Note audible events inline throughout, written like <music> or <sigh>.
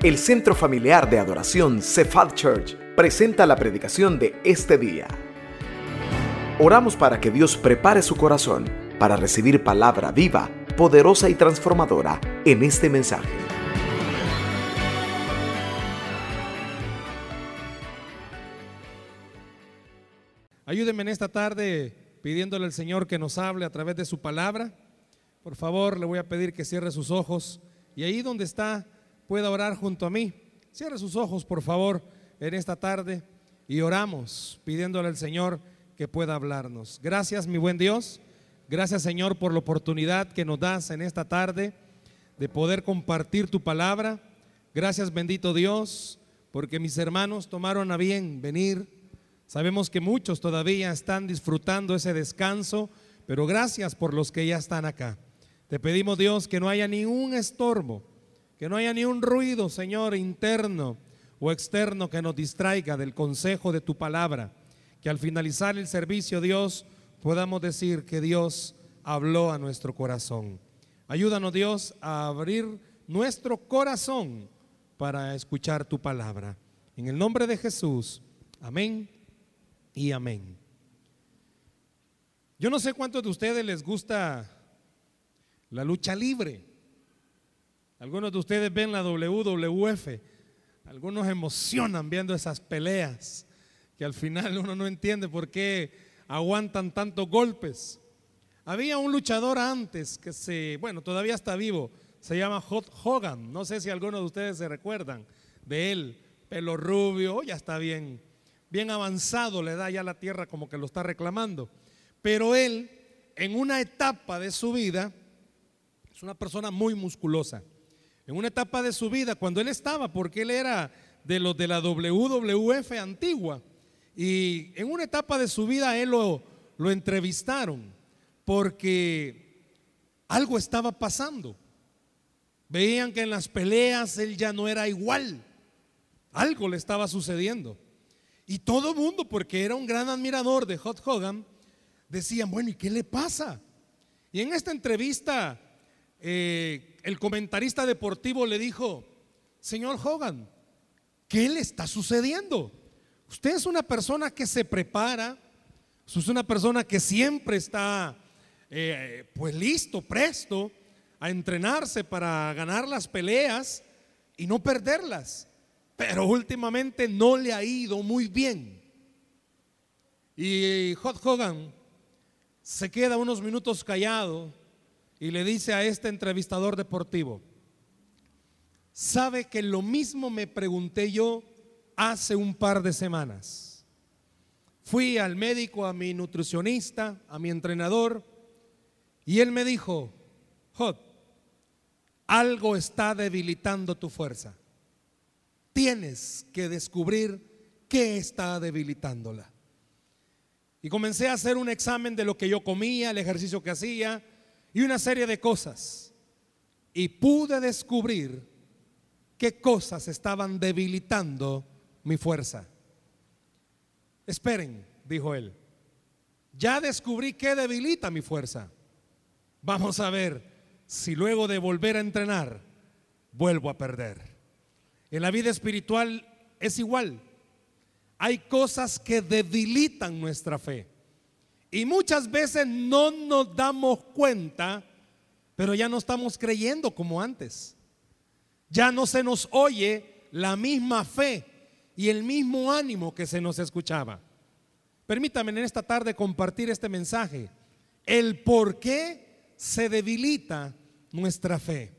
El Centro Familiar de Adoración Cephal Church presenta la predicación de este día. Oramos para que Dios prepare su corazón para recibir palabra viva, poderosa y transformadora en este mensaje. Ayúdenme en esta tarde pidiéndole al Señor que nos hable a través de su palabra. Por favor, le voy a pedir que cierre sus ojos y ahí donde está pueda orar junto a mí. Cierre sus ojos, por favor, en esta tarde y oramos pidiéndole al Señor que pueda hablarnos. Gracias, mi buen Dios. Gracias, Señor, por la oportunidad que nos das en esta tarde de poder compartir tu palabra. Gracias, bendito Dios, porque mis hermanos tomaron a bien venir. Sabemos que muchos todavía están disfrutando ese descanso, pero gracias por los que ya están acá. Te pedimos, Dios, que no haya ningún estorbo, que no haya ni un ruido, Señor, interno o externo que nos distraiga del consejo de tu palabra. Que al finalizar el servicio, Dios, podamos decir que Dios habló a nuestro corazón. Ayúdanos, Dios, a abrir nuestro corazón para escuchar tu palabra. En el nombre de Jesús, amén y amén. Yo no sé cuántos de ustedes les gusta la lucha libre. Algunos de ustedes ven la WWF, algunos emocionan viendo esas peleas que al final uno no entiende por qué aguantan tantos golpes. Había un luchador antes que se, bueno, todavía está vivo, se llama Hot Hogan, no sé si algunos de ustedes se recuerdan de él, pelo rubio, ya está bien, bien avanzado, le da ya la tierra como que lo está reclamando. Pero él, en una etapa de su vida, es una persona muy musculosa. En una etapa de su vida, cuando él estaba, porque él era de los de la WWF antigua, y en una etapa de su vida él lo, lo entrevistaron, porque algo estaba pasando. Veían que en las peleas él ya no era igual. Algo le estaba sucediendo. Y todo el mundo, porque era un gran admirador de Hot Hogan, decían, bueno, ¿y qué le pasa? Y en esta entrevista eh, el comentarista deportivo le dijo, señor Hogan, ¿qué le está sucediendo? Usted es una persona que se prepara, es una persona que siempre está eh, pues listo, presto a entrenarse para ganar las peleas y no perderlas. Pero últimamente no le ha ido muy bien. Y Hot Hogan se queda unos minutos callado y le dice a este entrevistador deportivo, sabe que lo mismo me pregunté yo hace un par de semanas. Fui al médico, a mi nutricionista, a mi entrenador, y él me dijo, Hot, algo está debilitando tu fuerza. Tienes que descubrir qué está debilitándola. Y comencé a hacer un examen de lo que yo comía, el ejercicio que hacía, y una serie de cosas. Y pude descubrir qué cosas estaban debilitando mi fuerza. Esperen, dijo él. Ya descubrí qué debilita mi fuerza. Vamos a ver si luego de volver a entrenar vuelvo a perder. En la vida espiritual es igual. Hay cosas que debilitan nuestra fe. Y muchas veces no nos damos cuenta, pero ya no estamos creyendo como antes. Ya no se nos oye la misma fe y el mismo ánimo que se nos escuchaba. Permítame en esta tarde compartir este mensaje. El por qué se debilita nuestra fe.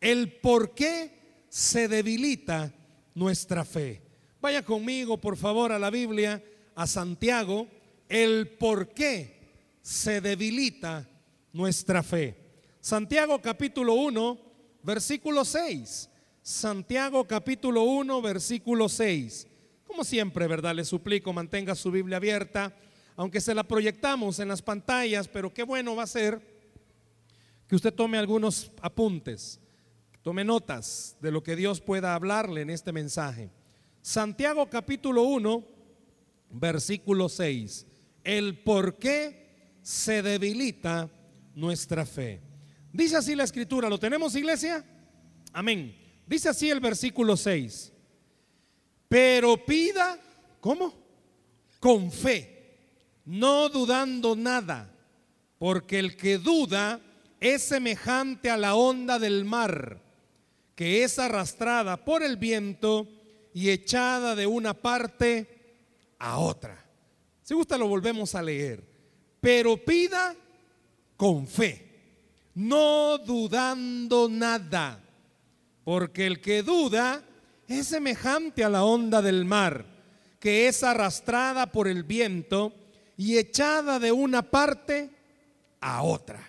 El por qué se debilita nuestra fe. Vaya conmigo, por favor, a la Biblia, a Santiago el por qué se debilita nuestra fe. Santiago capítulo 1, versículo 6. Santiago capítulo 1, versículo 6. Como siempre, ¿verdad? Le suplico, mantenga su Biblia abierta, aunque se la proyectamos en las pantallas, pero qué bueno va a ser que usted tome algunos apuntes, tome notas de lo que Dios pueda hablarle en este mensaje. Santiago capítulo 1, versículo 6 el por qué se debilita nuestra fe. Dice así la escritura, ¿lo tenemos iglesia? Amén. Dice así el versículo 6. Pero pida, ¿cómo? Con fe, no dudando nada, porque el que duda es semejante a la onda del mar, que es arrastrada por el viento y echada de una parte a otra. Si gusta lo volvemos a leer. Pero pida con fe, no dudando nada, porque el que duda es semejante a la onda del mar, que es arrastrada por el viento y echada de una parte a otra.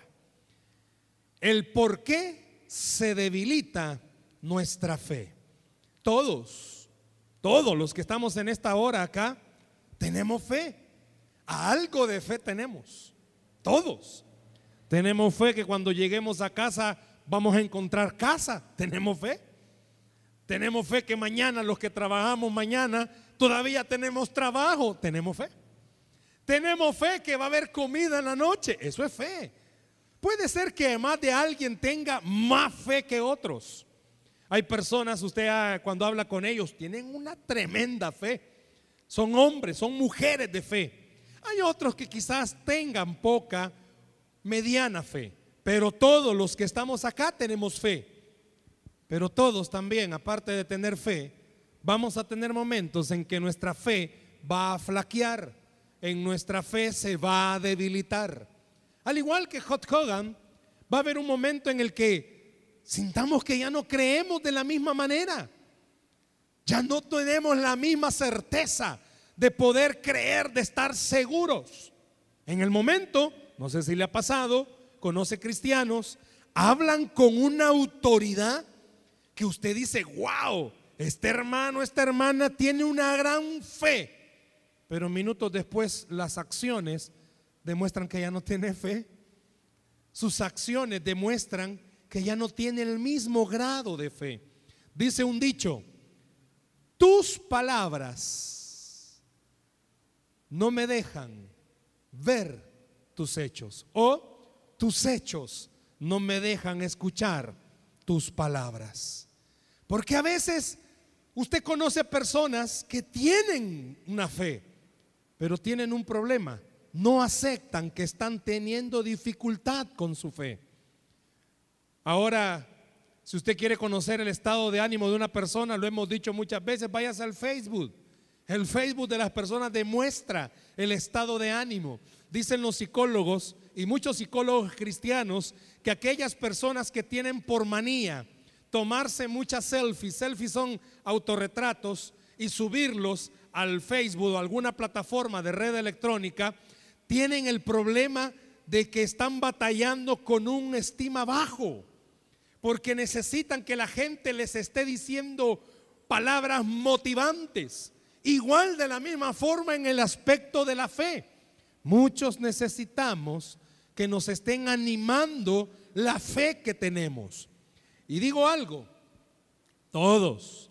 El por qué se debilita nuestra fe. Todos, todos los que estamos en esta hora acá, tenemos fe. Algo de fe tenemos. Todos. Tenemos fe que cuando lleguemos a casa vamos a encontrar casa. Tenemos fe. Tenemos fe que mañana los que trabajamos mañana todavía tenemos trabajo. Tenemos fe. Tenemos fe que va a haber comida en la noche. Eso es fe. Puede ser que más de alguien tenga más fe que otros. Hay personas, usted cuando habla con ellos, tienen una tremenda fe. Son hombres, son mujeres de fe. Hay otros que quizás tengan poca, mediana fe. Pero todos los que estamos acá tenemos fe. Pero todos también, aparte de tener fe, vamos a tener momentos en que nuestra fe va a flaquear, en nuestra fe se va a debilitar. Al igual que Hot Hogan, va a haber un momento en el que sintamos que ya no creemos de la misma manera. Ya no tenemos la misma certeza de poder creer, de estar seguros. En el momento, no sé si le ha pasado, conoce cristianos, hablan con una autoridad que usted dice, wow, este hermano, esta hermana tiene una gran fe. Pero minutos después las acciones demuestran que ya no tiene fe. Sus acciones demuestran que ya no tiene el mismo grado de fe. Dice un dicho, tus palabras no me dejan ver tus hechos o tus hechos no me dejan escuchar tus palabras. Porque a veces usted conoce personas que tienen una fe, pero tienen un problema no aceptan que están teniendo dificultad con su fe. Ahora, si usted quiere conocer el estado de ánimo de una persona, lo hemos dicho muchas veces, váyase al Facebook. El Facebook de las personas demuestra el estado de ánimo. Dicen los psicólogos y muchos psicólogos cristianos que aquellas personas que tienen por manía tomarse muchas selfies, selfies son autorretratos, y subirlos al Facebook o alguna plataforma de red electrónica, tienen el problema de que están batallando con un estima bajo, porque necesitan que la gente les esté diciendo palabras motivantes. Igual de la misma forma en el aspecto de la fe. Muchos necesitamos que nos estén animando la fe que tenemos. Y digo algo, todos,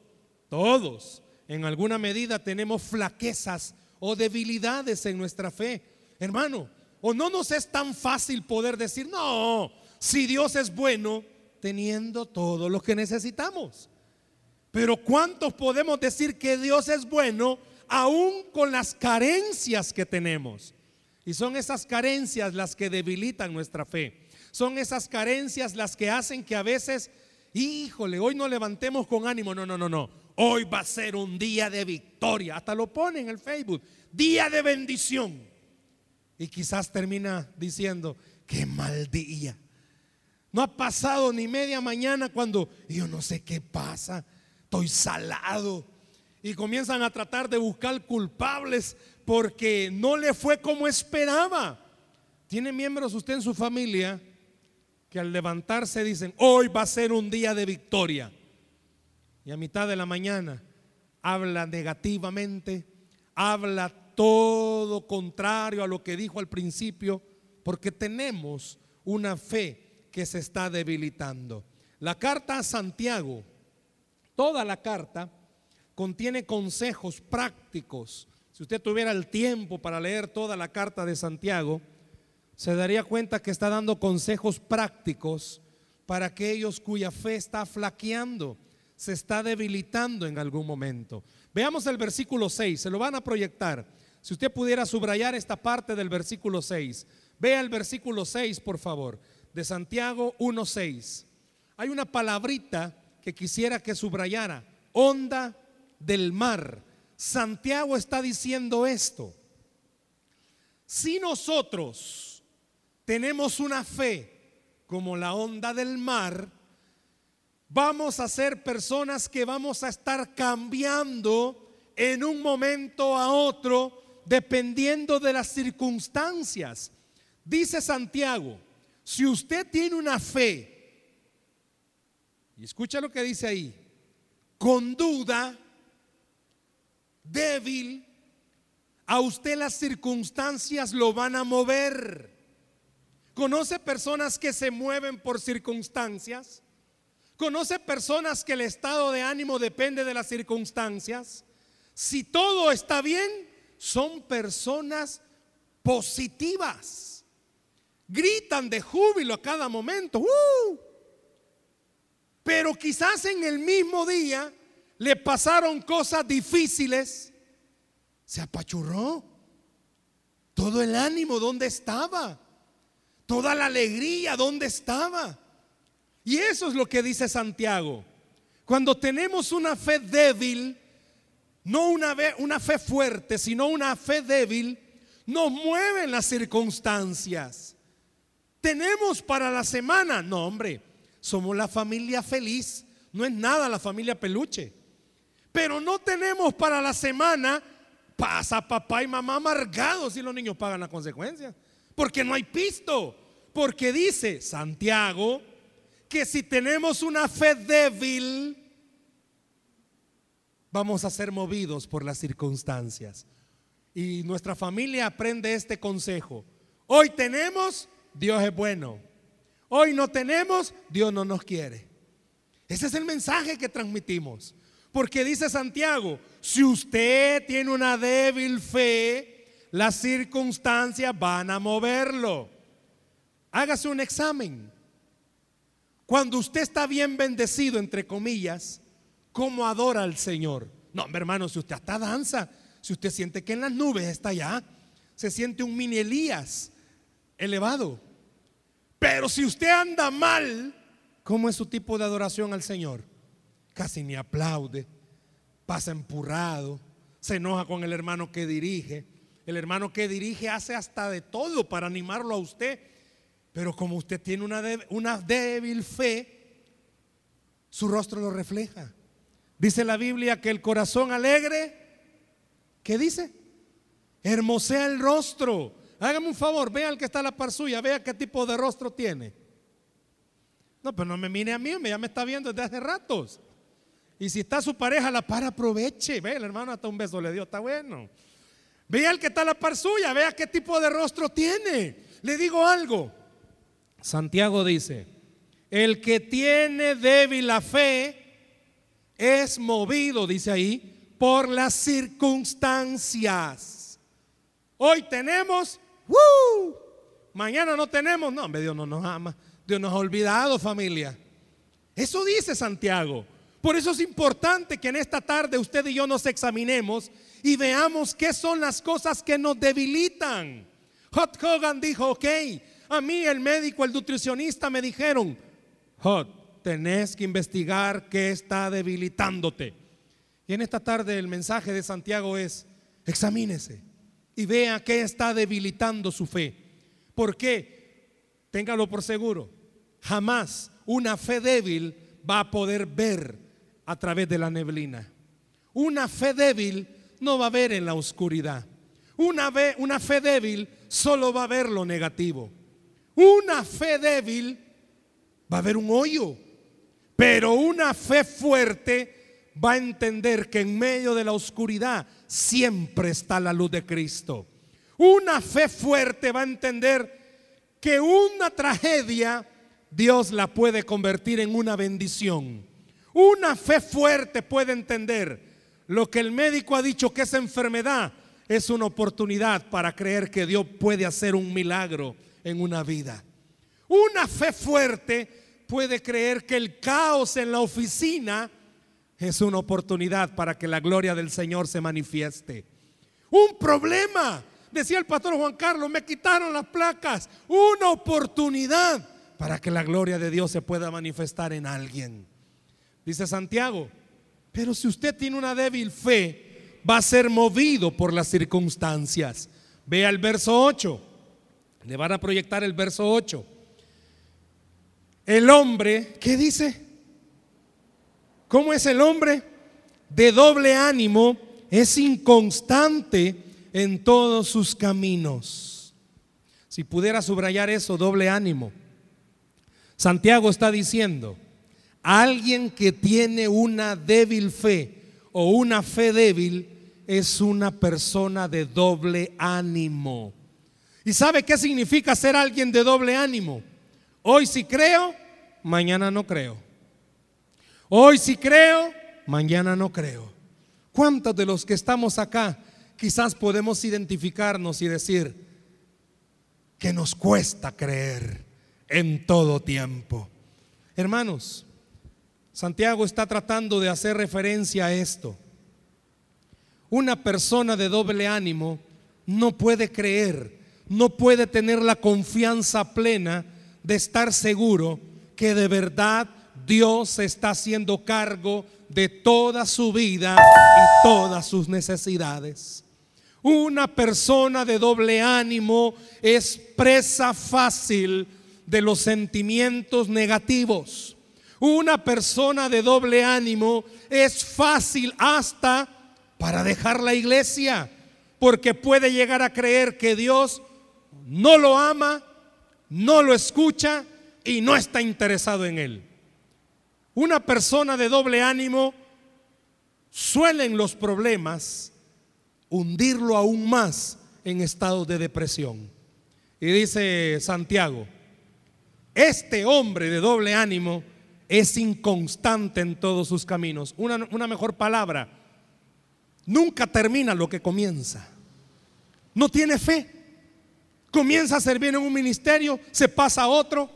todos en alguna medida tenemos flaquezas o debilidades en nuestra fe. Hermano, o no nos es tan fácil poder decir, no, si Dios es bueno, teniendo todo lo que necesitamos. Pero ¿cuántos podemos decir que Dios es bueno aún con las carencias que tenemos? Y son esas carencias las que debilitan nuestra fe. Son esas carencias las que hacen que a veces, híjole, hoy no levantemos con ánimo. No, no, no, no. Hoy va a ser un día de victoria. Hasta lo pone en el Facebook. Día de bendición. Y quizás termina diciendo, qué mal día. No ha pasado ni media mañana cuando yo no sé qué pasa, estoy salado. Y comienzan a tratar de buscar culpables porque no le fue como esperaba. ¿Tiene miembros usted en su familia que al levantarse dicen, hoy va a ser un día de victoria? Y a mitad de la mañana habla negativamente, habla todo contrario a lo que dijo al principio, porque tenemos una fe que se está debilitando. La carta a Santiago, toda la carta, contiene consejos prácticos. Si usted tuviera el tiempo para leer toda la carta de Santiago, se daría cuenta que está dando consejos prácticos para aquellos cuya fe está flaqueando. se está debilitando en algún momento. Veamos el versículo 6, se lo van a proyectar. Si usted pudiera subrayar esta parte del versículo 6, vea el versículo 6, por favor, de Santiago 1.6. Hay una palabrita que quisiera que subrayara, onda del mar. Santiago está diciendo esto. Si nosotros tenemos una fe como la onda del mar, vamos a ser personas que vamos a estar cambiando en un momento a otro dependiendo de las circunstancias. Dice Santiago, si usted tiene una fe, y escucha lo que dice ahí, con duda, débil, a usted las circunstancias lo van a mover. ¿Conoce personas que se mueven por circunstancias? ¿Conoce personas que el estado de ánimo depende de las circunstancias? Si todo está bien, son personas positivas. Gritan de júbilo a cada momento. ¡Uh! Pero quizás en el mismo día le pasaron cosas difíciles. Se apachurró. Todo el ánimo, ¿dónde estaba? Toda la alegría, ¿dónde estaba? Y eso es lo que dice Santiago. Cuando tenemos una fe débil, no una, una fe fuerte, sino una fe débil, nos mueven las circunstancias. ¿Tenemos para la semana? No, hombre, somos la familia feliz. No es nada la familia peluche. Pero no tenemos para la semana, pasa papá y mamá amargados y los niños pagan las consecuencias. Porque no hay pisto. Porque dice Santiago que si tenemos una fe débil, vamos a ser movidos por las circunstancias. Y nuestra familia aprende este consejo. Hoy tenemos, Dios es bueno. Hoy no tenemos, Dios no nos quiere. Ese es el mensaje que transmitimos. Porque dice Santiago, si usted tiene una débil fe, las circunstancias van a moverlo. Hágase un examen. Cuando usted está bien bendecido, entre comillas, ¿cómo adora al Señor? No, hermano, si usted hasta danza, si usted siente que en las nubes está allá, se siente un mini Elías elevado. Pero si usted anda mal, ¿cómo es su tipo de adoración al Señor? Casi ni aplaude, pasa empurrado, se enoja con el hermano que dirige. El hermano que dirige hace hasta de todo para animarlo a usted pero como usted tiene una, una débil fe, su rostro lo refleja. Dice la Biblia que el corazón alegre, ¿qué dice? Hermosea el rostro. Hágame un favor, vea al que está a la par suya, vea qué tipo de rostro tiene. No, pero no me mire a mí, ya me está viendo desde hace ratos. Y si está su pareja la par, aproveche. Ve, el hermano hasta un beso le dio, está bueno. Vea al que está a la par suya, vea qué tipo de rostro tiene. Le digo algo, Santiago dice, el que tiene débil la fe es movido, dice ahí, por las circunstancias. Hoy tenemos, mañana no tenemos, no, Dios no nos ama, Dios nos ha olvidado familia. Eso dice Santiago. Por eso es importante que en esta tarde usted y yo nos examinemos y veamos qué son las cosas que nos debilitan. Hot Hogan dijo, ok, a mí el médico, el nutricionista me dijeron, Hot, tenés que investigar qué está debilitándote. Y en esta tarde el mensaje de Santiago es, examínese y vea qué está debilitando su fe. ¿Por qué? Téngalo por seguro. Jamás una fe débil va a poder ver a través de la neblina. Una fe débil no va a ver en la oscuridad. Una, una fe débil solo va a ver lo negativo. Una fe débil va a haber un hoyo, pero una fe fuerte va a entender que en medio de la oscuridad siempre está la luz de Cristo. Una fe fuerte va a entender que una tragedia Dios la puede convertir en una bendición. Una fe fuerte puede entender lo que el médico ha dicho que es enfermedad es una oportunidad para creer que Dios puede hacer un milagro en una vida. Una fe fuerte puede creer que el caos en la oficina es una oportunidad para que la gloria del Señor se manifieste. Un problema, decía el pastor Juan Carlos, me quitaron las placas. Una oportunidad para que la gloria de Dios se pueda manifestar en alguien. Dice Santiago, pero si usted tiene una débil fe, va a ser movido por las circunstancias. Vea el verso 8. Le van a proyectar el verso 8. El hombre, ¿qué dice? ¿Cómo es el hombre? De doble ánimo, es inconstante en todos sus caminos. Si pudiera subrayar eso, doble ánimo. Santiago está diciendo, alguien que tiene una débil fe o una fe débil es una persona de doble ánimo. ¿Y sabe qué significa ser alguien de doble ánimo? Hoy sí creo, mañana no creo. Hoy sí creo, mañana no creo. ¿Cuántos de los que estamos acá quizás podemos identificarnos y decir que nos cuesta creer en todo tiempo? Hermanos, Santiago está tratando de hacer referencia a esto. Una persona de doble ánimo no puede creer, no puede tener la confianza plena de estar seguro que de verdad Dios está haciendo cargo de toda su vida y todas sus necesidades. Una persona de doble ánimo es presa fácil de los sentimientos negativos. Una persona de doble ánimo es fácil hasta para dejar la iglesia, porque puede llegar a creer que Dios no lo ama no lo escucha y no está interesado en él. Una persona de doble ánimo suelen los problemas hundirlo aún más en estado de depresión. Y dice Santiago, este hombre de doble ánimo es inconstante en todos sus caminos. Una, una mejor palabra, nunca termina lo que comienza. No tiene fe. Comienza a servir en un ministerio, se pasa a otro.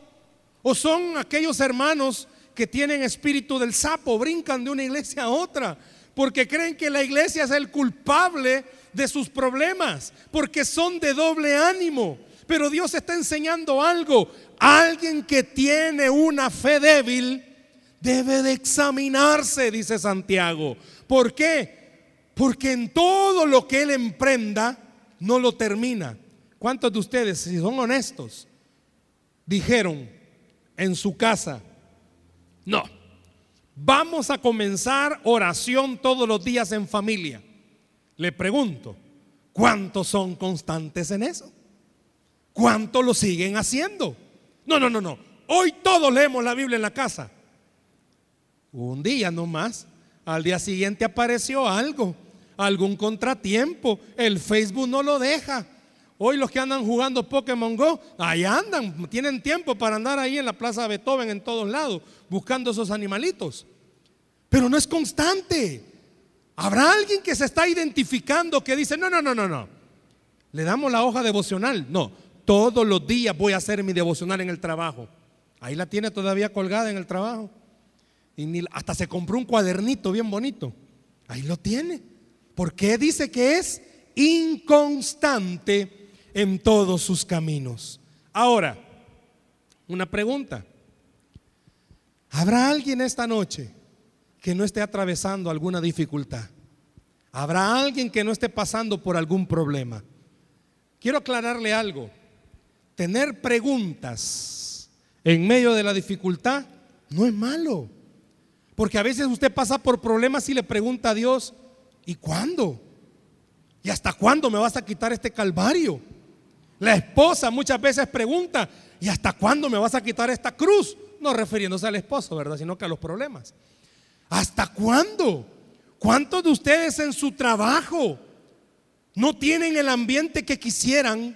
O son aquellos hermanos que tienen espíritu del sapo, brincan de una iglesia a otra, porque creen que la iglesia es el culpable de sus problemas, porque son de doble ánimo. Pero Dios está enseñando algo. Alguien que tiene una fe débil debe de examinarse, dice Santiago. ¿Por qué? Porque en todo lo que él emprenda, no lo termina. ¿Cuántos de ustedes, si son honestos, dijeron en su casa, no, vamos a comenzar oración todos los días en familia? Le pregunto, ¿cuántos son constantes en eso? ¿Cuántos lo siguen haciendo? No, no, no, no. Hoy todos leemos la Biblia en la casa. Un día nomás, al día siguiente apareció algo, algún contratiempo, el Facebook no lo deja, Hoy los que andan jugando Pokémon Go, ahí andan, tienen tiempo para andar ahí en la Plaza Beethoven en todos lados, buscando esos animalitos. Pero no es constante. Habrá alguien que se está identificando que dice, no, no, no, no, no. Le damos la hoja devocional. No, todos los días voy a hacer mi devocional en el trabajo. Ahí la tiene todavía colgada en el trabajo. Y hasta se compró un cuadernito bien bonito. Ahí lo tiene. ¿Por qué dice que es inconstante? En todos sus caminos. Ahora, una pregunta. ¿Habrá alguien esta noche que no esté atravesando alguna dificultad? ¿Habrá alguien que no esté pasando por algún problema? Quiero aclararle algo. Tener preguntas en medio de la dificultad no es malo. Porque a veces usted pasa por problemas y le pregunta a Dios, ¿y cuándo? ¿Y hasta cuándo me vas a quitar este calvario? La esposa muchas veces pregunta, ¿y hasta cuándo me vas a quitar esta cruz? No refiriéndose al esposo, ¿verdad? Sino que a los problemas. ¿Hasta cuándo? ¿Cuántos de ustedes en su trabajo no tienen el ambiente que quisieran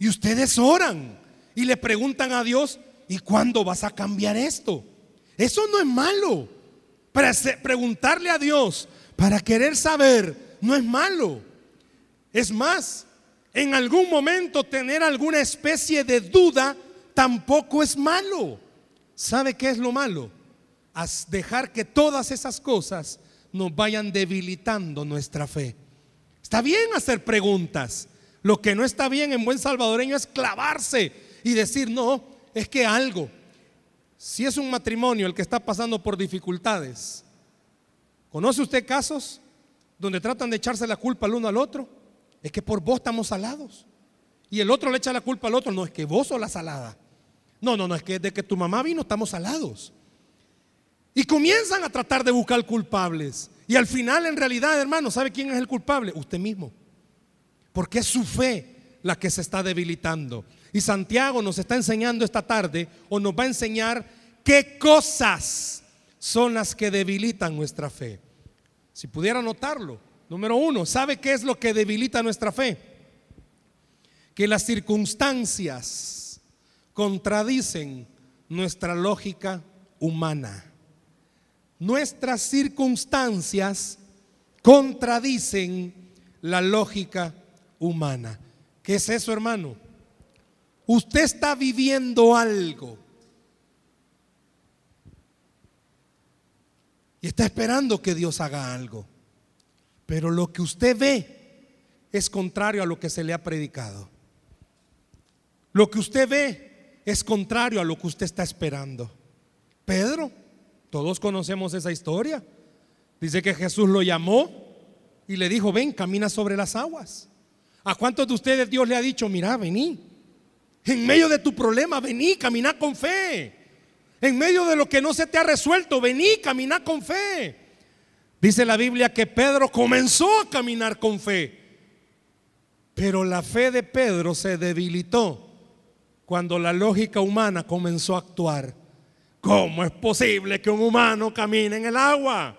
y ustedes oran y le preguntan a Dios, ¿y cuándo vas a cambiar esto? Eso no es malo. preguntarle a Dios para querer saber no es malo. Es más, en algún momento tener alguna especie de duda tampoco es malo. ¿Sabe qué es lo malo? dejar que todas esas cosas nos vayan debilitando nuestra fe. Está bien hacer preguntas. Lo que no está bien en buen salvadoreño es clavarse y decir, no, es que algo. Si es un matrimonio el que está pasando por dificultades, ¿conoce usted casos donde tratan de echarse la culpa al uno al otro? Es que por vos estamos salados. Y el otro le echa la culpa al otro, no es que vos sos la salada. No, no, no, es que de que tu mamá vino estamos salados. Y comienzan a tratar de buscar culpables. Y al final, en realidad, hermano, ¿sabe quién es el culpable? Usted mismo. Porque es su fe la que se está debilitando. Y Santiago nos está enseñando esta tarde, o nos va a enseñar qué cosas son las que debilitan nuestra fe. Si pudiera notarlo, número uno, ¿sabe qué es lo que debilita nuestra fe? Que las circunstancias contradicen nuestra lógica humana nuestras circunstancias contradicen la lógica humana. ¿Qué es eso, hermano? Usted está viviendo algo y está esperando que Dios haga algo. Pero lo que usted ve es contrario a lo que se le ha predicado. Lo que usted ve es contrario a lo que usted está esperando. Pedro todos conocemos esa historia. Dice que Jesús lo llamó y le dijo, ven, camina sobre las aguas. ¿A cuántos de ustedes Dios le ha dicho, mira, vení? En medio de tu problema, vení, camina con fe. En medio de lo que no se te ha resuelto, vení, camina con fe. Dice la Biblia que Pedro comenzó a caminar con fe. Pero la fe de Pedro se debilitó cuando la lógica humana comenzó a actuar. ¿Cómo es posible que un humano camine en el agua?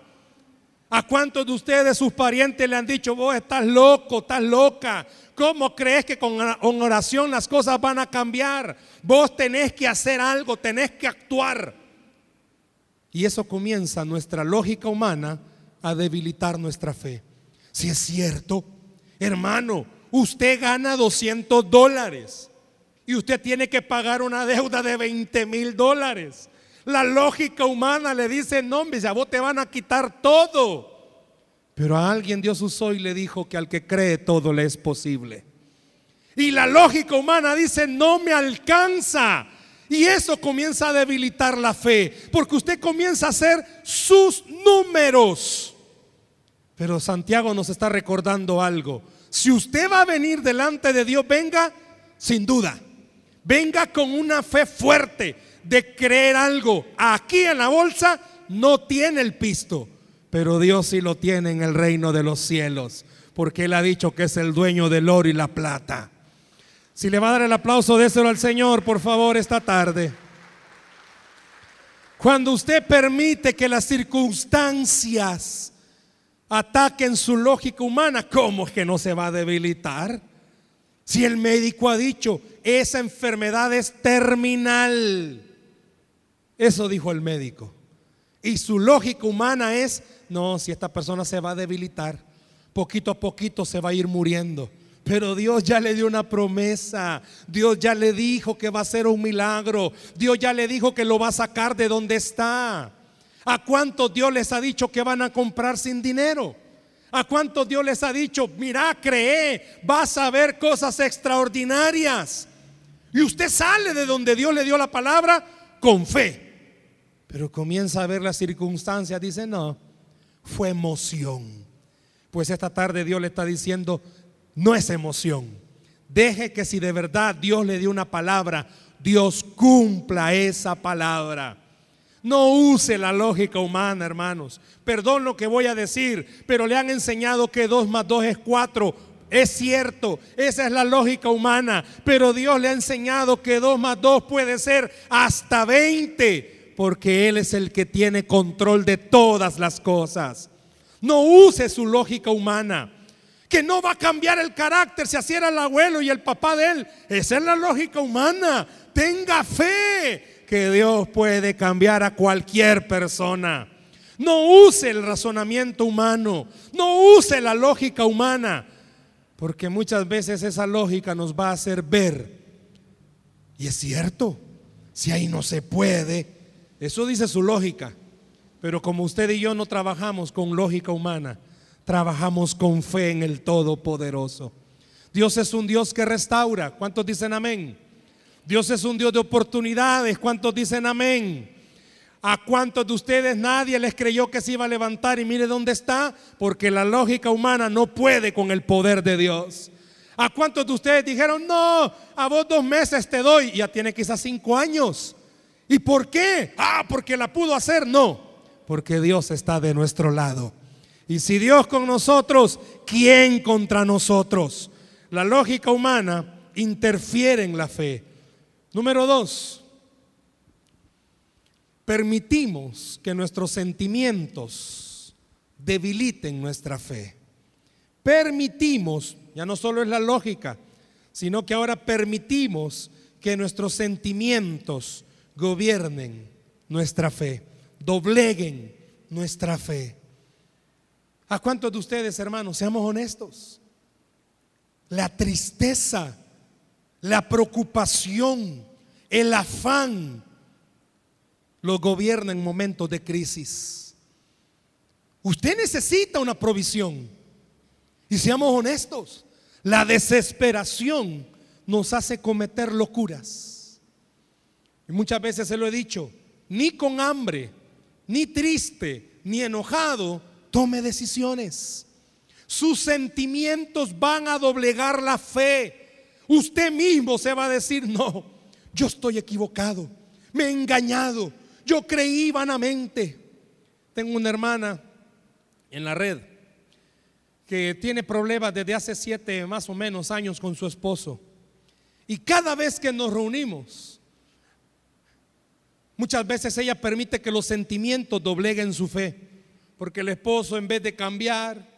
¿A cuántos de ustedes, sus parientes, le han dicho, vos estás loco, estás loca? ¿Cómo crees que con oración las cosas van a cambiar? Vos tenés que hacer algo, tenés que actuar. Y eso comienza nuestra lógica humana a debilitar nuestra fe. Si es cierto, hermano, usted gana 200 dólares y usted tiene que pagar una deuda de 20 mil dólares. La lógica humana le dice, no, hombre, a vos te van a quitar todo. Pero a alguien Dios usó y le dijo que al que cree todo le es posible. Y la lógica humana dice, no me alcanza. Y eso comienza a debilitar la fe, porque usted comienza a hacer sus números. Pero Santiago nos está recordando algo. Si usted va a venir delante de Dios, venga sin duda. Venga con una fe fuerte de creer algo aquí en la bolsa no tiene el pisto, pero Dios sí lo tiene en el reino de los cielos, porque Él ha dicho que es el dueño del oro y la plata. Si le va a dar el aplauso, déselo al Señor, por favor, esta tarde. Cuando usted permite que las circunstancias ataquen su lógica humana, ¿cómo es que no se va a debilitar? Si el médico ha dicho, esa enfermedad es terminal. Eso dijo el médico. Y su lógica humana es, no, si esta persona se va a debilitar, poquito a poquito se va a ir muriendo. Pero Dios ya le dio una promesa. Dios ya le dijo que va a ser un milagro. Dios ya le dijo que lo va a sacar de donde está. ¿A cuántos Dios les ha dicho que van a comprar sin dinero? ¿A cuántos Dios les ha dicho, mira, cree, vas a ver cosas extraordinarias? Y usted sale de donde Dios le dio la palabra con fe. Pero comienza a ver las circunstancias, dice, no, fue emoción. Pues esta tarde Dios le está diciendo, no es emoción. Deje que si de verdad Dios le dio una palabra, Dios cumpla esa palabra. No use la lógica humana, hermanos. Perdón lo que voy a decir, pero le han enseñado que dos más dos es cuatro. Es cierto, esa es la lógica humana, pero Dios le ha enseñado que dos más dos puede ser hasta 20 porque Él es el que tiene control de todas las cosas. No use su lógica humana, que no va a cambiar el carácter si así era el abuelo y el papá de él. Esa es la lógica humana. Tenga fe que Dios puede cambiar a cualquier persona. No use el razonamiento humano, no use la lógica humana, porque muchas veces esa lógica nos va a hacer ver. Y es cierto, si ahí no se puede, eso dice su lógica. Pero como usted y yo no trabajamos con lógica humana, trabajamos con fe en el Todopoderoso. Dios es un Dios que restaura. ¿Cuántos dicen amén? Dios es un Dios de oportunidades. ¿Cuántos dicen amén? ¿A cuántos de ustedes nadie les creyó que se iba a levantar y mire dónde está? Porque la lógica humana no puede con el poder de Dios. ¿A cuántos de ustedes dijeron, no, a vos dos meses te doy? Ya tiene quizás cinco años. ¿Y por qué? Ah, porque la pudo hacer. No, porque Dios está de nuestro lado. Y si Dios con nosotros, ¿quién contra nosotros? La lógica humana interfiere en la fe. Número dos, permitimos que nuestros sentimientos debiliten nuestra fe. Permitimos, ya no solo es la lógica, sino que ahora permitimos que nuestros sentimientos gobiernen nuestra fe, dobleguen nuestra fe. ¿A cuántos de ustedes, hermanos, seamos honestos? La tristeza, la preocupación, el afán, lo gobierna en momentos de crisis. Usted necesita una provisión. Y seamos honestos, la desesperación nos hace cometer locuras. Y muchas veces se lo he dicho, ni con hambre, ni triste, ni enojado, tome decisiones. Sus sentimientos van a doblegar la fe. Usted mismo se va a decir, no, yo estoy equivocado, me he engañado, yo creí vanamente. Tengo una hermana en la red que tiene problemas desde hace siete más o menos años con su esposo. Y cada vez que nos reunimos, muchas veces ella permite que los sentimientos dobleguen su fe. Porque el esposo en vez de cambiar,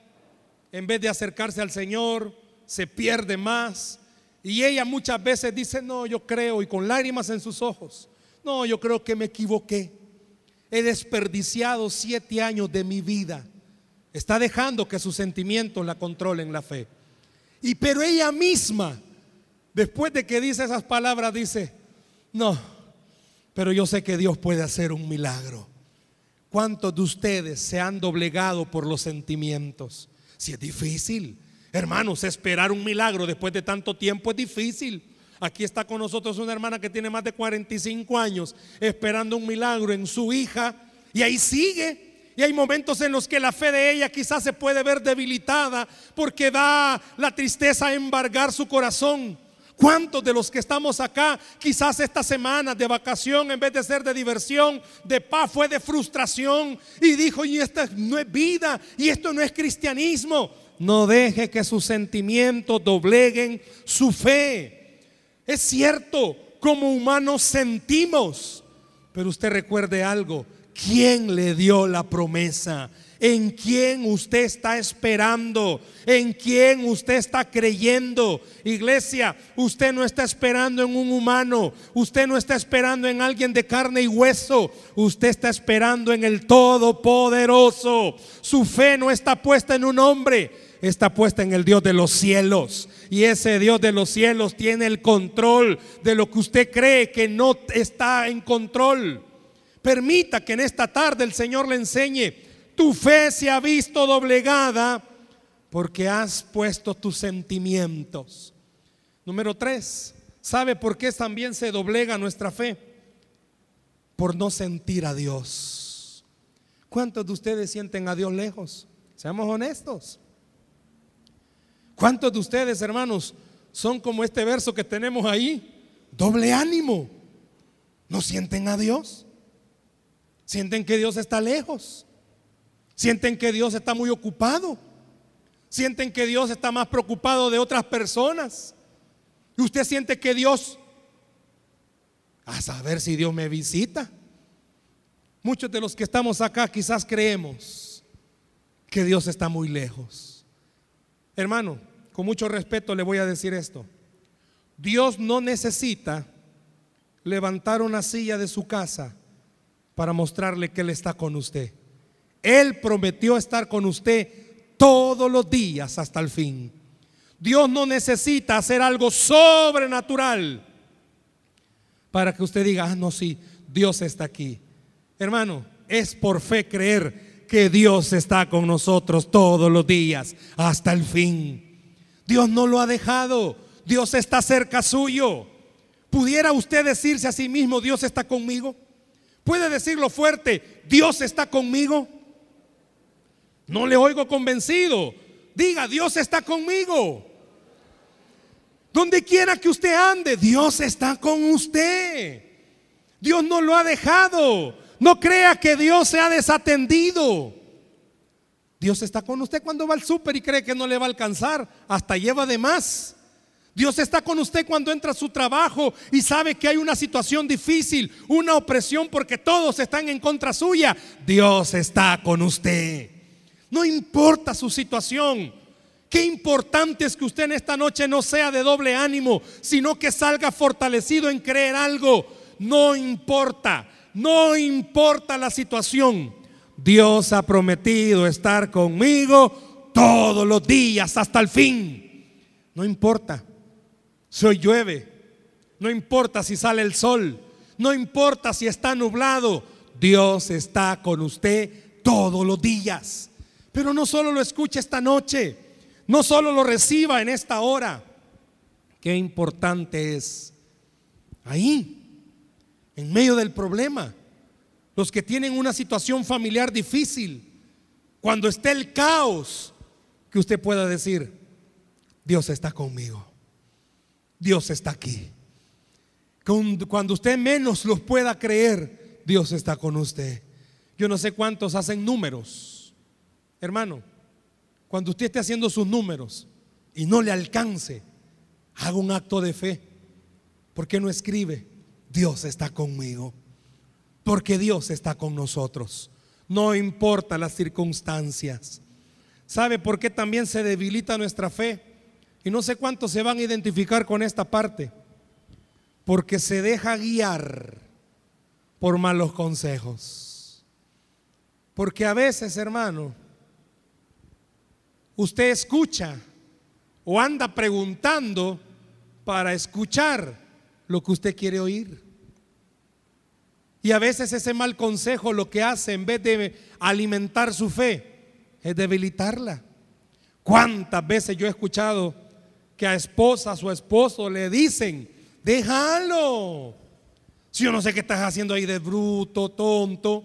en vez de acercarse al Señor, se pierde más. Y ella muchas veces dice, no, yo creo, y con lágrimas en sus ojos, no, yo creo que me equivoqué. He desperdiciado siete años de mi vida. Está dejando que sus sentimientos la controlen la fe. Y pero ella misma, después de que dice esas palabras, dice, no, pero yo sé que Dios puede hacer un milagro. ¿Cuántos de ustedes se han doblegado por los sentimientos? Si es difícil, hermanos, esperar un milagro después de tanto tiempo es difícil. Aquí está con nosotros una hermana que tiene más de 45 años esperando un milagro en su hija y ahí sigue. Y hay momentos en los que la fe de ella quizás se puede ver debilitada porque da la tristeza a embargar su corazón. ¿Cuántos de los que estamos acá, quizás esta semana de vacación, en vez de ser de diversión, de paz, fue de frustración y dijo, y esta no es vida, y esto no es cristianismo? No deje que sus sentimientos dobleguen su fe. Es cierto, como humanos sentimos, pero usted recuerde algo, ¿quién le dio la promesa? ¿En quién usted está esperando? ¿En quién usted está creyendo? Iglesia, usted no está esperando en un humano, usted no está esperando en alguien de carne y hueso, usted está esperando en el Todopoderoso. Su fe no está puesta en un hombre, está puesta en el Dios de los cielos. Y ese Dios de los cielos tiene el control de lo que usted cree que no está en control. Permita que en esta tarde el Señor le enseñe. Tu fe se ha visto doblegada porque has puesto tus sentimientos. Número tres, ¿sabe por qué también se doblega nuestra fe? Por no sentir a Dios. ¿Cuántos de ustedes sienten a Dios lejos? Seamos honestos. ¿Cuántos de ustedes, hermanos, son como este verso que tenemos ahí? Doble ánimo. ¿No sienten a Dios? ¿Sienten que Dios está lejos? ¿Sienten que Dios está muy ocupado? ¿Sienten que Dios está más preocupado de otras personas? ¿Y usted siente que Dios, a saber si Dios me visita? Muchos de los que estamos acá quizás creemos que Dios está muy lejos. Hermano, con mucho respeto le voy a decir esto. Dios no necesita levantar una silla de su casa para mostrarle que Él está con usted. Él prometió estar con usted todos los días hasta el fin. Dios no necesita hacer algo sobrenatural para que usted diga, ah, no, sí, Dios está aquí. Hermano, es por fe creer que Dios está con nosotros todos los días hasta el fin. Dios no lo ha dejado. Dios está cerca suyo. ¿Pudiera usted decirse a sí mismo, Dios está conmigo? ¿Puede decirlo fuerte, Dios está conmigo? No le oigo convencido. Diga, Dios está conmigo. Donde quiera que usted ande, Dios está con usted. Dios no lo ha dejado. No crea que Dios se ha desatendido. Dios está con usted cuando va al súper y cree que no le va a alcanzar. Hasta lleva de más. Dios está con usted cuando entra a su trabajo y sabe que hay una situación difícil, una opresión porque todos están en contra suya. Dios está con usted. No importa su situación. Qué importante es que usted en esta noche no sea de doble ánimo, sino que salga fortalecido en creer algo. No importa, no importa la situación. Dios ha prometido estar conmigo todos los días hasta el fin. No importa si hoy llueve, no importa si sale el sol, no importa si está nublado. Dios está con usted todos los días. Pero no solo lo escuche esta noche, no solo lo reciba en esta hora. Qué importante es ahí, en medio del problema, los que tienen una situación familiar difícil, cuando esté el caos, que usted pueda decir, Dios está conmigo, Dios está aquí. Cuando usted menos lo pueda creer, Dios está con usted. Yo no sé cuántos hacen números, hermano. Cuando usted esté haciendo sus números y no le alcance, haga un acto de fe. ¿Por qué no escribe? Dios está conmigo. Porque Dios está con nosotros. No importa las circunstancias. ¿Sabe por qué también se debilita nuestra fe? Y no sé cuántos se van a identificar con esta parte. Porque se deja guiar por malos consejos. Porque a veces, hermano, usted escucha o anda preguntando para escuchar lo que usted quiere oír. Y a veces ese mal consejo lo que hace en vez de alimentar su fe es debilitarla. ¿Cuántas veces yo he escuchado que a esposas o esposo le dicen, déjalo? Si yo no sé qué estás haciendo ahí de bruto, tonto.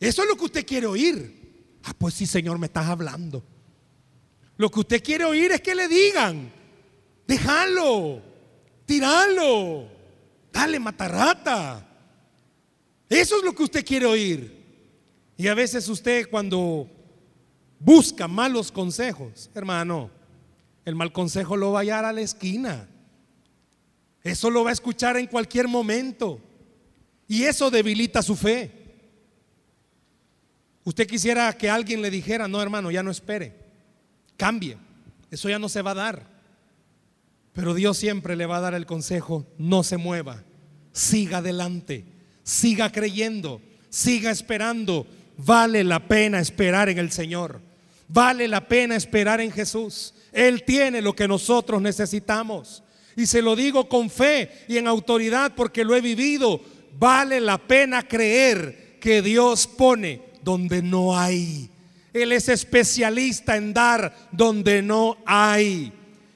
Eso es lo que usted quiere oír. Ah, pues sí, Señor, me estás hablando. Lo que usted quiere oír es que le digan, déjalo, tiralo, dale matarrata. Eso es lo que usted quiere oír. Y a veces usted cuando busca malos consejos, hermano, el mal consejo lo va a hallar a la esquina. Eso lo va a escuchar en cualquier momento. Y eso debilita su fe. Usted quisiera que alguien le dijera, no hermano, ya no espere, cambie, eso ya no se va a dar. Pero Dios siempre le va a dar el consejo, no se mueva, siga adelante, siga creyendo, siga esperando. Vale la pena esperar en el Señor, vale la pena esperar en Jesús. Él tiene lo que nosotros necesitamos. Y se lo digo con fe y en autoridad porque lo he vivido. Vale la pena creer que Dios pone donde no hay. Él es especialista en dar donde no hay.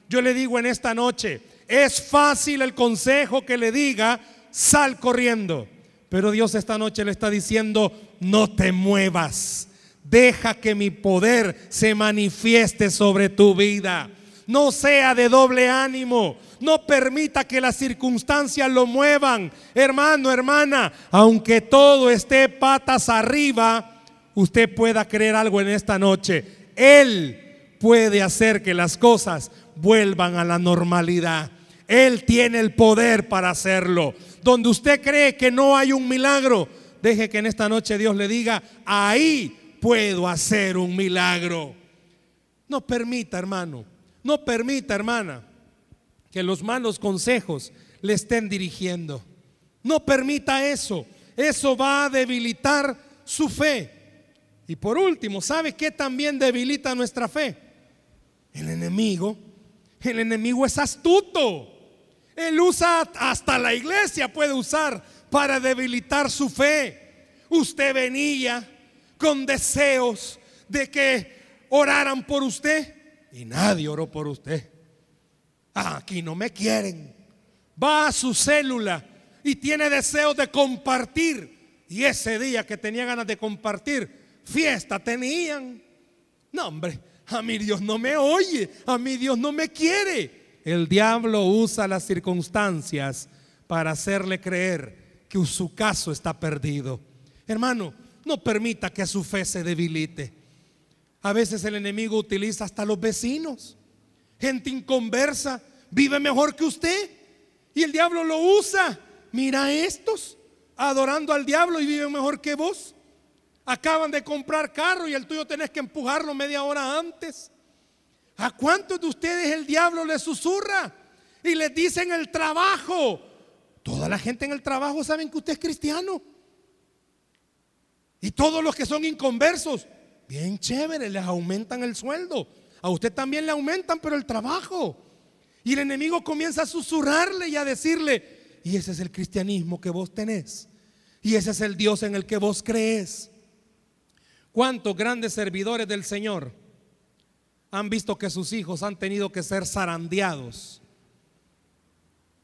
Yo le digo en esta noche, es fácil el consejo que le diga, sal corriendo. Pero Dios esta noche le está diciendo, no te muevas. Deja que mi poder se manifieste sobre tu vida. No sea de doble ánimo. No permita que las circunstancias lo muevan. Hermano, hermana, aunque todo esté patas arriba, usted pueda creer algo en esta noche. Él puede hacer que las cosas vuelvan a la normalidad. Él tiene el poder para hacerlo. Donde usted cree que no hay un milagro, deje que en esta noche Dios le diga, ahí puedo hacer un milagro. No permita, hermano, no permita, hermana, que los malos consejos le estén dirigiendo. No permita eso. Eso va a debilitar su fe. Y por último, ¿sabe qué también debilita nuestra fe? El enemigo. El enemigo es astuto. Él usa hasta la iglesia, puede usar para debilitar su fe. usted venía con deseos de que oraran por usted y nadie oró por usted. Aquí no me quieren. Va a su célula y tiene deseos de compartir. Y ese día que tenía ganas de compartir, fiesta tenían. No, hombre, a mi Dios no me oye, a mi Dios no me quiere. El diablo usa las circunstancias para hacerle creer que su caso está perdido. Hermano, no permita que su fe se debilite. A veces el enemigo utiliza hasta los vecinos. Gente inconversa vive mejor que usted. Y el diablo lo usa. Mira estos adorando al diablo y viven mejor que vos. Acaban de comprar carro y el tuyo tenés que empujarlo media hora antes. ¿A cuántos de ustedes el diablo les susurra y les dice en el trabajo? Toda la gente en el trabajo saben que usted es cristiano. Y todos los que son inconversos, bien chévere, les aumentan el sueldo. A usted también le aumentan, pero el trabajo. Y el enemigo comienza a susurrarle y a decirle, y ese es el cristianismo que vos tenés. Y ese es el Dios en el que vos crees. ¿Cuántos grandes servidores del Señor han visto que sus hijos han tenido que ser zarandeados?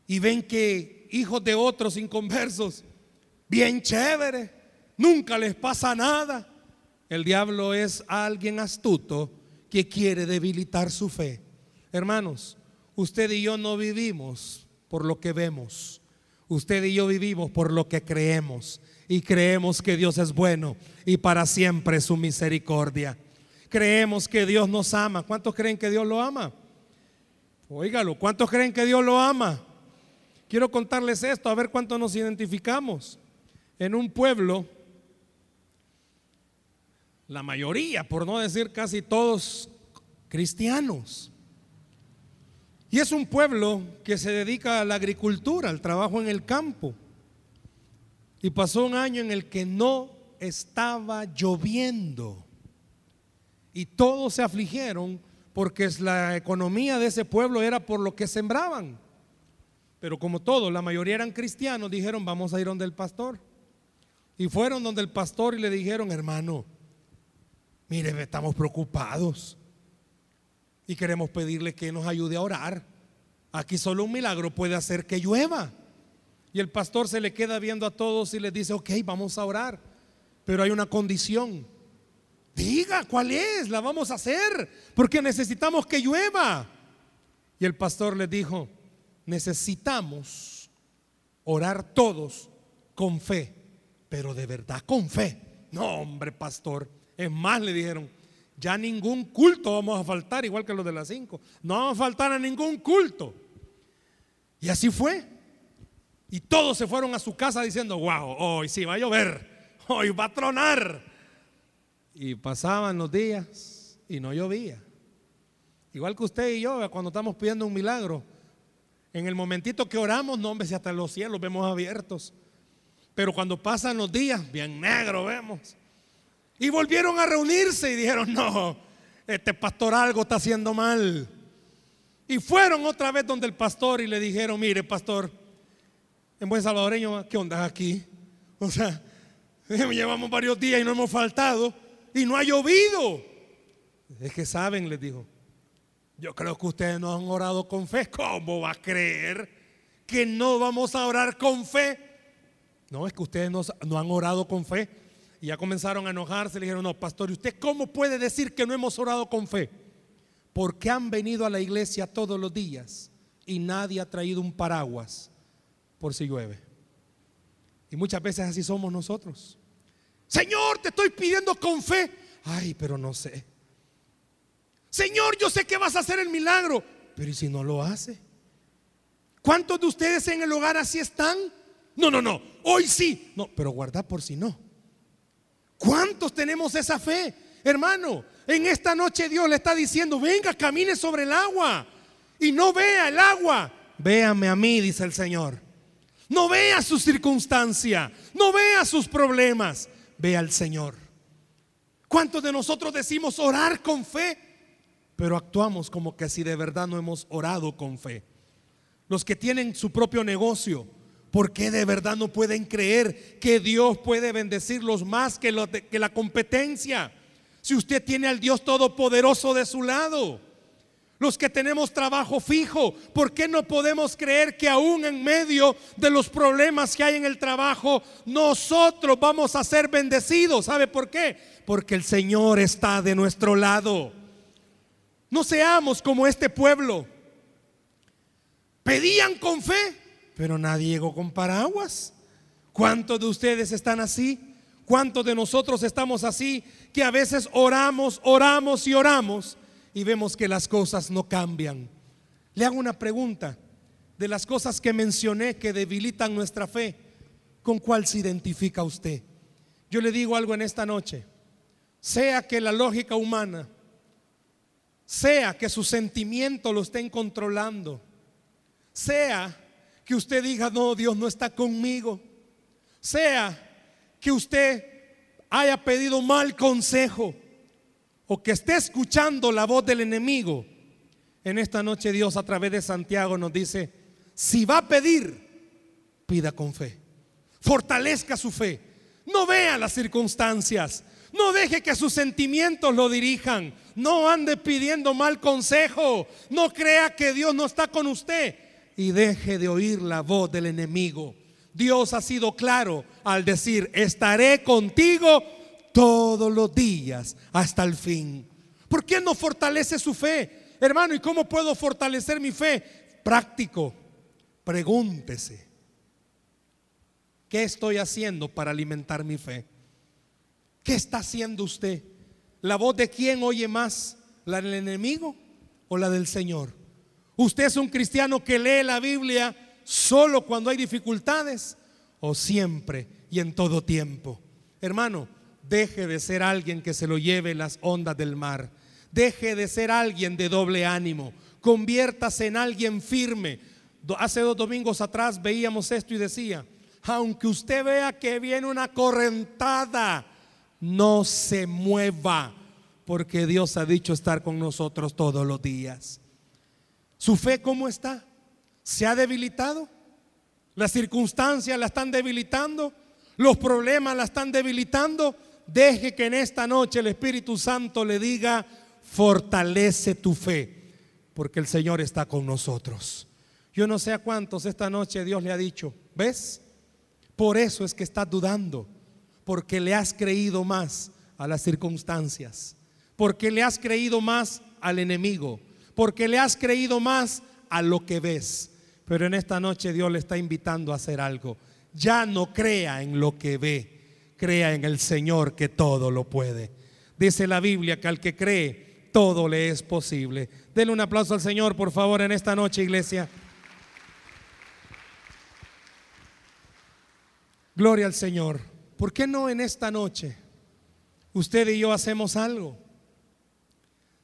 Y ven que hijos de otros inconversos, bien chévere, nunca les pasa nada. El diablo es alguien astuto que quiere debilitar su fe. Hermanos, usted y yo no vivimos por lo que vemos. Usted y yo vivimos por lo que creemos. Y creemos que Dios es bueno y para siempre su misericordia. Creemos que Dios nos ama. ¿Cuántos creen que Dios lo ama? Óigalo, ¿cuántos creen que Dios lo ama? Quiero contarles esto, a ver cuánto nos identificamos. En un pueblo la mayoría, por no decir casi todos, cristianos. Y es un pueblo que se dedica a la agricultura, al trabajo en el campo. Y pasó un año en el que no estaba lloviendo. Y todos se afligieron porque la economía de ese pueblo era por lo que sembraban. Pero como todos, la mayoría eran cristianos, dijeron, vamos a ir donde el pastor. Y fueron donde el pastor y le dijeron, hermano, Mire, estamos preocupados y queremos pedirle que nos ayude a orar. Aquí solo un milagro puede hacer que llueva. Y el pastor se le queda viendo a todos y les dice, ok, vamos a orar, pero hay una condición. Diga, ¿cuál es? La vamos a hacer, porque necesitamos que llueva. Y el pastor les dijo, necesitamos orar todos con fe, pero de verdad con fe. No, hombre, pastor, es más, le dijeron, ya ningún culto vamos a faltar, igual que los de las cinco. No vamos a faltar a ningún culto. Y así fue. Y todos se fueron a su casa diciendo, wow, hoy sí va a llover, hoy va a tronar. Y pasaban los días y no llovía. Igual que usted y yo, cuando estamos pidiendo un milagro, en el momentito que oramos, no, hombre, si hasta los cielos vemos abiertos. Pero cuando pasan los días, bien negro vemos. Y volvieron a reunirse y dijeron, no, este pastor algo está haciendo mal. Y fueron otra vez donde el pastor y le dijeron, mire pastor, en buen salvadoreño, ¿qué onda aquí? O sea, <laughs> llevamos varios días y no hemos faltado y no ha llovido. Es que saben, les dijo, yo creo que ustedes no han orado con fe. ¿Cómo va a creer que no vamos a orar con fe? No, es que ustedes no, no han orado con fe. Y ya comenzaron a enojarse. Le dijeron, no, pastor, ¿y usted cómo puede decir que no hemos orado con fe? Porque han venido a la iglesia todos los días y nadie ha traído un paraguas por si llueve. Y muchas veces así somos nosotros. Señor, te estoy pidiendo con fe. Ay, pero no sé. Señor, yo sé que vas a hacer el milagro. Pero ¿y si no lo hace? ¿Cuántos de ustedes en el hogar así están? No, no, no. Hoy sí. No, pero guarda por si no. ¿Cuántos tenemos esa fe? Hermano, en esta noche Dios le está diciendo, venga, camine sobre el agua y no vea el agua. Véame a mí, dice el Señor. No vea su circunstancia, no vea sus problemas, vea al Señor. ¿Cuántos de nosotros decimos orar con fe? Pero actuamos como que si de verdad no hemos orado con fe. Los que tienen su propio negocio, ¿Por qué de verdad no pueden creer que Dios puede bendecirlos más que, que la competencia? Si usted tiene al Dios Todopoderoso de su lado. Los que tenemos trabajo fijo, ¿por qué no podemos creer que aún en medio de los problemas que hay en el trabajo, nosotros vamos a ser bendecidos? ¿Sabe por qué? Porque el Señor está de nuestro lado. No seamos como este pueblo. Pedían con fe, pero nadie llegó con paraguas. ¿Cuántos de ustedes están así? ¿Cuántos de nosotros estamos así? Que a veces oramos, oramos y oramos y vemos que las cosas no cambian. Le hago una pregunta. De las cosas que mencioné que debilitan nuestra fe, ¿con cuál se identifica usted? Yo le digo algo en esta noche. Sea que la lógica humana, sea que su sentimiento lo estén controlando, sea que usted diga, no, Dios no está conmigo. Sea que usted haya pedido mal consejo o que esté escuchando la voz del enemigo. En esta noche Dios a través de Santiago nos dice, si va a pedir, pida con fe. Fortalezca su fe. No vea las circunstancias. No deje que sus sentimientos lo dirijan. No ande pidiendo mal consejo. No crea que Dios no está con usted y deje de oír la voz del enemigo. Dios ha sido claro al decir, estaré contigo todos los días hasta el fin. ¿Por qué no fortalece su fe? Hermano, ¿y cómo puedo fortalecer mi fe? Práctico. Pregúntese, ¿qué estoy haciendo para alimentar mi fe? ¿Qué está haciendo usted? ¿La voz de quién oye más? ¿La del enemigo o la del Señor? ¿Usted es un cristiano que lee la Biblia solo cuando hay dificultades o siempre y en todo tiempo? Hermano, deje de ser alguien que se lo lleve las ondas del mar. Deje de ser alguien de doble ánimo. Conviértase en alguien firme. Hace dos domingos atrás veíamos esto y decía, aunque usted vea que viene una correntada, no se mueva, porque Dios ha dicho estar con nosotros todos los días. ¿Su fe cómo está? ¿Se ha debilitado? ¿Las circunstancias la están debilitando? ¿Los problemas la están debilitando? Deje que en esta noche el Espíritu Santo le diga, fortalece tu fe, porque el Señor está con nosotros. Yo no sé a cuántos esta noche Dios le ha dicho, ¿ves? Por eso es que estás dudando, porque le has creído más a las circunstancias, porque le has creído más al enemigo, porque le has creído más a lo que ves. Pero en esta noche Dios le está invitando a hacer algo. Ya no crea en lo que ve, crea en el Señor que todo lo puede. Dice la Biblia que al que cree, todo le es posible. Denle un aplauso al Señor, por favor, en esta noche, iglesia. Gloria al Señor. ¿Por qué no en esta noche usted y yo hacemos algo?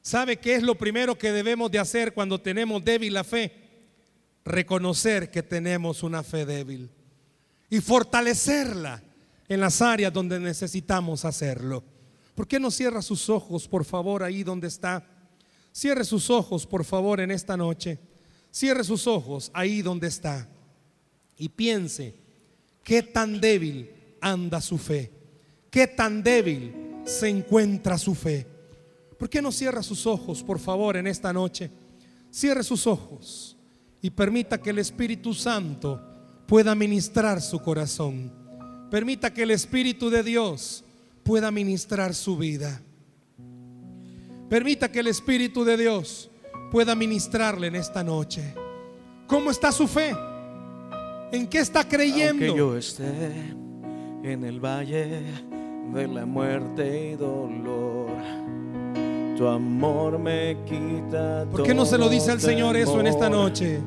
¿Sabe qué es lo primero que debemos de hacer cuando tenemos débil la fe? Reconocer que tenemos una fe débil y fortalecerla en las áreas donde necesitamos hacerlo. ¿Por qué no cierra sus ojos, por favor, ahí donde está? Cierre sus ojos, por favor, en esta noche. Cierre sus ojos ahí donde está. Y piense, ¿qué tan débil anda su fe? ¿Qué tan débil se encuentra su fe? ¿Por qué no cierra sus ojos, por favor, en esta noche? Cierre sus ojos y permita que el Espíritu Santo pueda ministrar su corazón. Permita que el Espíritu de Dios pueda ministrar su vida. Permita que el Espíritu de Dios pueda ministrarle en esta noche. ¿Cómo está su fe? ¿En qué está creyendo? Que yo esté en el valle de la muerte y dolor tu amor me quita. ¿Por qué no se lo dice al Señor eso en esta noche?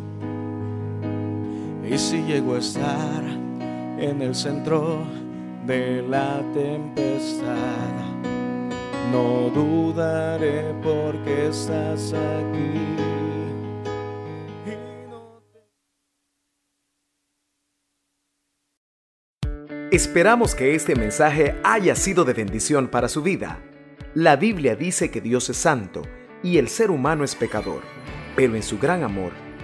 Y si llego a estar en el centro de la tempestad, no dudaré porque estás aquí. Esperamos que este mensaje haya sido de bendición para su vida. La Biblia dice que Dios es santo y el ser humano es pecador, pero en su gran amor